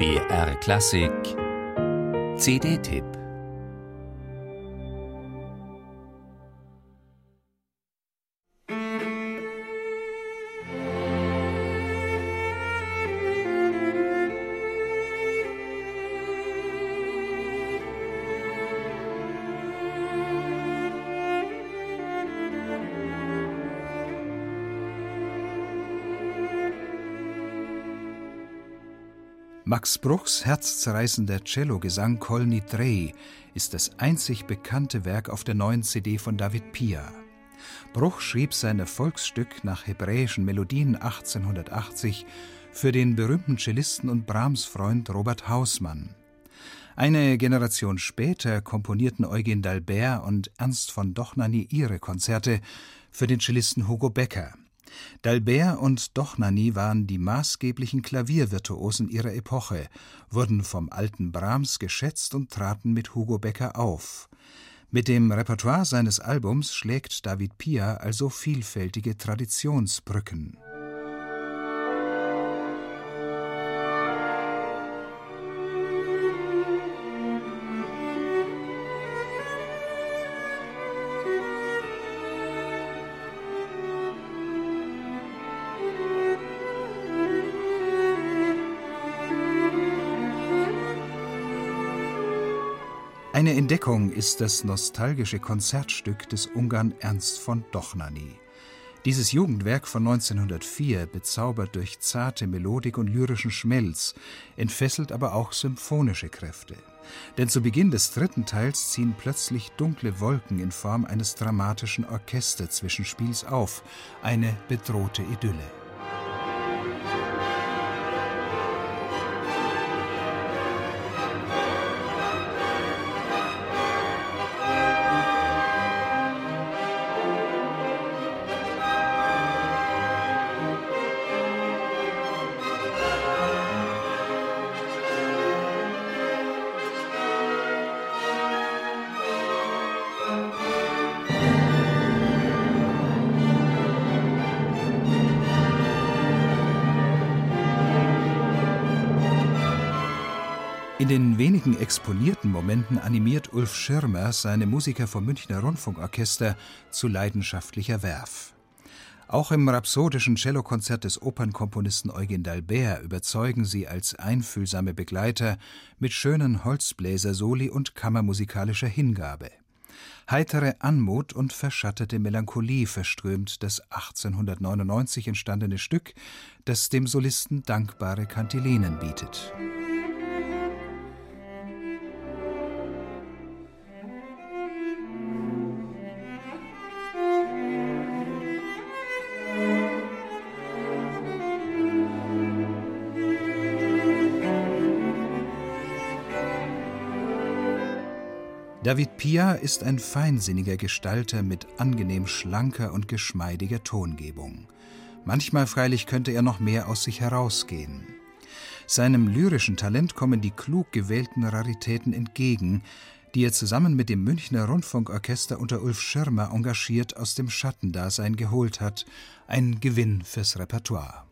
BR Klassik. CD-Tipp Max Bruchs herzzerreißender Cellogesang Kol Nitrei ist das einzig bekannte Werk auf der neuen CD von David Pia. Bruch schrieb sein Erfolgsstück nach hebräischen Melodien 1880 für den berühmten Cellisten und Brahms-Freund Robert Hausmann. Eine Generation später komponierten Eugen d'Albert und Ernst von Dochnany ihre Konzerte für den Cellisten Hugo Becker. D'Albert und Dochnany waren die maßgeblichen Klaviervirtuosen ihrer Epoche, wurden vom alten Brahms geschätzt und traten mit Hugo Becker auf. Mit dem Repertoire seines Albums schlägt David Pia also vielfältige Traditionsbrücken Eine Entdeckung ist das nostalgische Konzertstück des Ungarn Ernst von Dochnany. Dieses Jugendwerk von 1904 bezaubert durch zarte Melodik und lyrischen Schmelz, entfesselt aber auch symphonische Kräfte. Denn zu Beginn des dritten Teils ziehen plötzlich dunkle Wolken in Form eines dramatischen Orchesterzwischenspiels auf, eine bedrohte Idylle. In den wenigen exponierten Momenten animiert Ulf Schirmer seine Musiker vom Münchner Rundfunkorchester zu leidenschaftlicher Werf. Auch im rhapsodischen Cellokonzert des Opernkomponisten Eugen d'Albert überzeugen sie als einfühlsame Begleiter mit schönen Holzbläsersoli und kammermusikalischer Hingabe. Heitere Anmut und verschattete Melancholie verströmt das 1899 entstandene Stück, das dem Solisten dankbare Kantilenen bietet. David Pia ist ein feinsinniger Gestalter mit angenehm schlanker und geschmeidiger Tongebung. Manchmal freilich könnte er noch mehr aus sich herausgehen. Seinem lyrischen Talent kommen die klug gewählten Raritäten entgegen, die er zusammen mit dem Münchner Rundfunkorchester unter Ulf Schirmer engagiert aus dem Schattendasein geholt hat, ein Gewinn fürs Repertoire.